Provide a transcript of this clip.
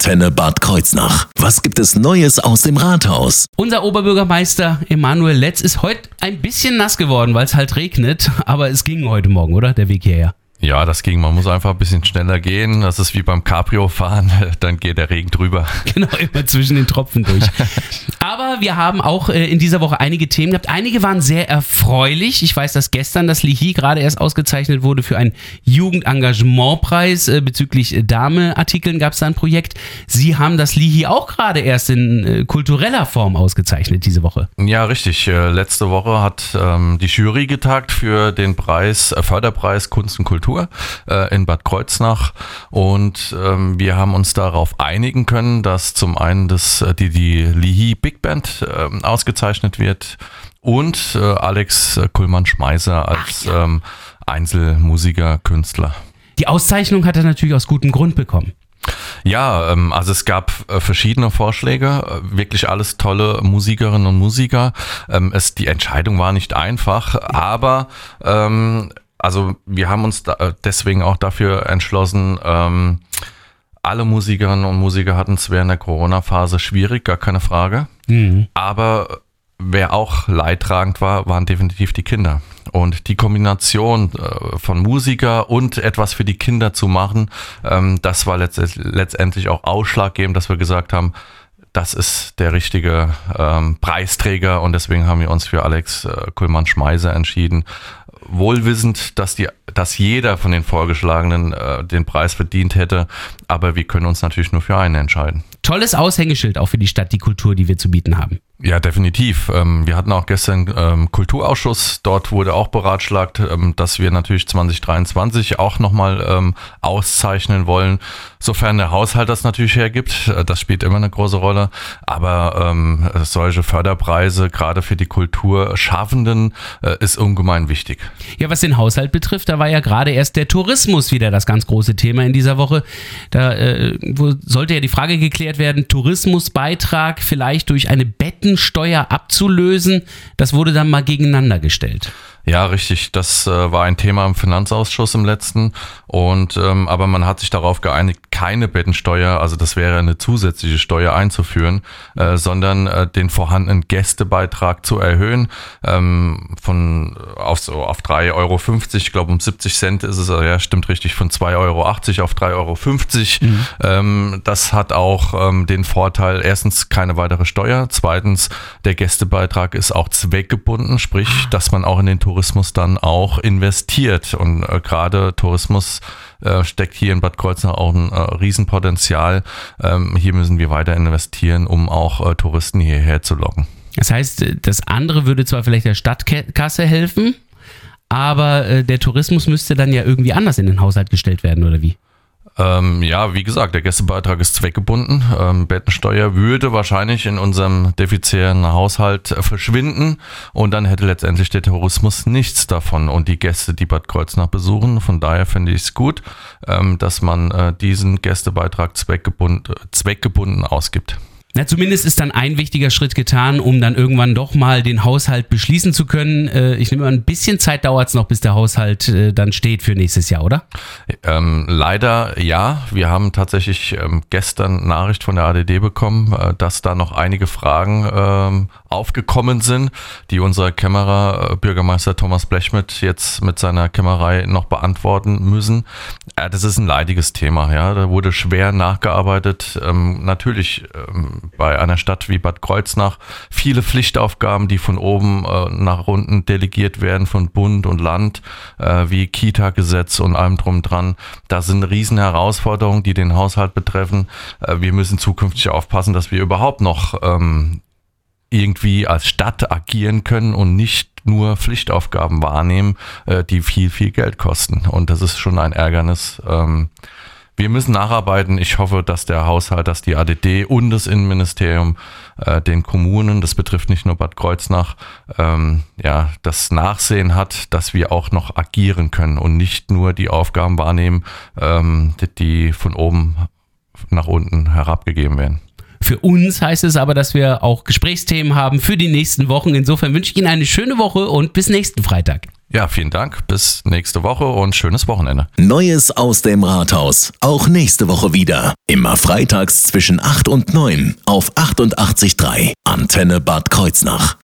Antenne Bad Kreuznach. Was gibt es Neues aus dem Rathaus? Unser Oberbürgermeister Emanuel Letz ist heute ein bisschen nass geworden, weil es halt regnet, aber es ging heute Morgen, oder? Der Weg hierher. Ja, das ging. Man muss einfach ein bisschen schneller gehen. Das ist wie beim Cabrio-Fahren. Dann geht der Regen drüber. Genau, immer zwischen den Tropfen durch. Aber wir haben auch äh, in dieser Woche einige Themen gehabt. Einige waren sehr erfreulich. Ich weiß, dass gestern das Lihi gerade erst ausgezeichnet wurde für einen Jugendengagementpreis. Äh, bezüglich Dame-Artikeln gab es da ein Projekt. Sie haben das Lihi auch gerade erst in äh, kultureller Form ausgezeichnet diese Woche. Ja, richtig. Letzte Woche hat ähm, die Jury getagt für den Preis, Förderpreis Kunst und Kultur Kultur äh, in Bad Kreuznach und ähm, wir haben uns darauf einigen können, dass zum einen das, äh, die, die Lihi Big Band äh, ausgezeichnet wird und äh, Alex Kullmann-Schmeißer als ja. ähm, Einzelmusiker, Künstler. Die Auszeichnung hat er natürlich aus gutem Grund bekommen. Ja, ähm, also es gab äh, verschiedene Vorschläge, wirklich alles tolle Musikerinnen und Musiker. Ähm, es, die Entscheidung war nicht einfach, aber ähm, also wir haben uns da deswegen auch dafür entschlossen, ähm, alle Musikerinnen und Musiker hatten es während der Corona-Phase schwierig, gar keine Frage. Mhm. Aber wer auch leidtragend war, waren definitiv die Kinder. Und die Kombination äh, von Musiker und etwas für die Kinder zu machen, ähm, das war letztendlich auch ausschlaggebend, dass wir gesagt haben, das ist der richtige ähm, Preisträger und deswegen haben wir uns für Alex äh, Kuhlmann-Schmeiser entschieden wohlwissend, dass, die, dass jeder von den Vorgeschlagenen äh, den Preis verdient hätte, aber wir können uns natürlich nur für einen entscheiden. Tolles Aushängeschild auch für die Stadt, die Kultur, die wir zu bieten haben. Ja, definitiv. Ähm, wir hatten auch gestern ähm, Kulturausschuss. Dort wurde auch beratschlagt, ähm, dass wir natürlich 2023 auch nochmal auszeichnen wollen, sofern der Haushalt das natürlich hergibt. Äh, das spielt immer eine große Rolle. Aber solche Förderpreise, gerade für die Kulturschaffenden, äh, ist ungemein wichtig. Ja, was den Haushalt betrifft, da war ja gerade erst der Tourismus wieder das ganz große Thema in dieser Woche. Da äh, sollte ja die Frage geklärt werden, Tourismusbeitrag vielleicht durch eine Betten Steuer abzulösen. Das wurde dann mal gegeneinander gestellt. Ja, richtig. Das äh, war ein Thema im Finanzausschuss im letzten. Und ähm, aber man hat sich darauf geeinigt, keine Bettensteuer, also das wäre eine zusätzliche Steuer einzuführen, äh, sondern äh, den vorhandenen Gästebeitrag zu erhöhen ähm, von auf so auf 3,50 Euro. Ich glaube um 70 Cent ist es, ja, stimmt richtig, von 2,80 Euro auf 3,50 Euro. Mhm. Ähm, das hat auch ähm, den Vorteil, erstens keine weitere Steuer, zweitens der Gästebeitrag ist auch zweckgebunden, sprich, dass man auch in den Tourismus dann auch investiert. Und äh, gerade Tourismus äh, steckt hier in Bad Kreuznach auch ein äh, Riesenpotenzial. Ähm, hier müssen wir weiter investieren, um auch äh, Touristen hierher zu locken. Das heißt, das andere würde zwar vielleicht der Stadtkasse helfen, aber äh, der Tourismus müsste dann ja irgendwie anders in den Haushalt gestellt werden, oder wie? Ähm, ja, wie gesagt, der Gästebeitrag ist zweckgebunden. Ähm, Bettensteuer würde wahrscheinlich in unserem defizitären Haushalt verschwinden und dann hätte letztendlich der Tourismus nichts davon und die Gäste, die Bad Kreuznach besuchen. Von daher finde ich es gut, ähm, dass man äh, diesen Gästebeitrag zweckgebunden, zweckgebunden ausgibt. Na, zumindest ist dann ein wichtiger Schritt getan, um dann irgendwann doch mal den Haushalt beschließen zu können. Äh, ich nehme an, ein bisschen Zeit dauert es noch, bis der Haushalt äh, dann steht für nächstes Jahr, oder? Ähm, leider ja. Wir haben tatsächlich ähm, gestern Nachricht von der ADD bekommen, äh, dass da noch einige Fragen ähm, aufgekommen sind, die unser Kämmerer Bürgermeister Thomas Blechmidt jetzt mit seiner Kämmerei noch beantworten müssen. das ist ein leidiges Thema, ja. Da wurde schwer nachgearbeitet. Ähm, natürlich ähm, bei einer Stadt wie Bad Kreuznach viele Pflichtaufgaben, die von oben äh, nach unten delegiert werden von Bund und Land, äh, wie Kita-Gesetz und allem drum dran. Das sind riesen Herausforderungen, die den Haushalt betreffen. Äh, wir müssen zukünftig aufpassen, dass wir überhaupt noch ähm, irgendwie als Stadt agieren können und nicht nur Pflichtaufgaben wahrnehmen, äh, die viel, viel Geld kosten. Und das ist schon ein Ärgernis. Wir müssen nacharbeiten. Ich hoffe, dass der Haushalt, dass die ADD und das Innenministerium äh, den Kommunen, das betrifft nicht nur Bad Kreuznach, ähm, ja, das Nachsehen hat, dass wir auch noch agieren können und nicht nur die Aufgaben wahrnehmen, ähm, die von oben nach unten herabgegeben werden. Für uns heißt es aber, dass wir auch Gesprächsthemen haben für die nächsten Wochen. Insofern wünsche ich Ihnen eine schöne Woche und bis nächsten Freitag. Ja, vielen Dank. Bis nächste Woche und schönes Wochenende. Neues aus dem Rathaus. Auch nächste Woche wieder. Immer freitags zwischen 8 und 9 auf 88.3 Antenne Bad Kreuznach.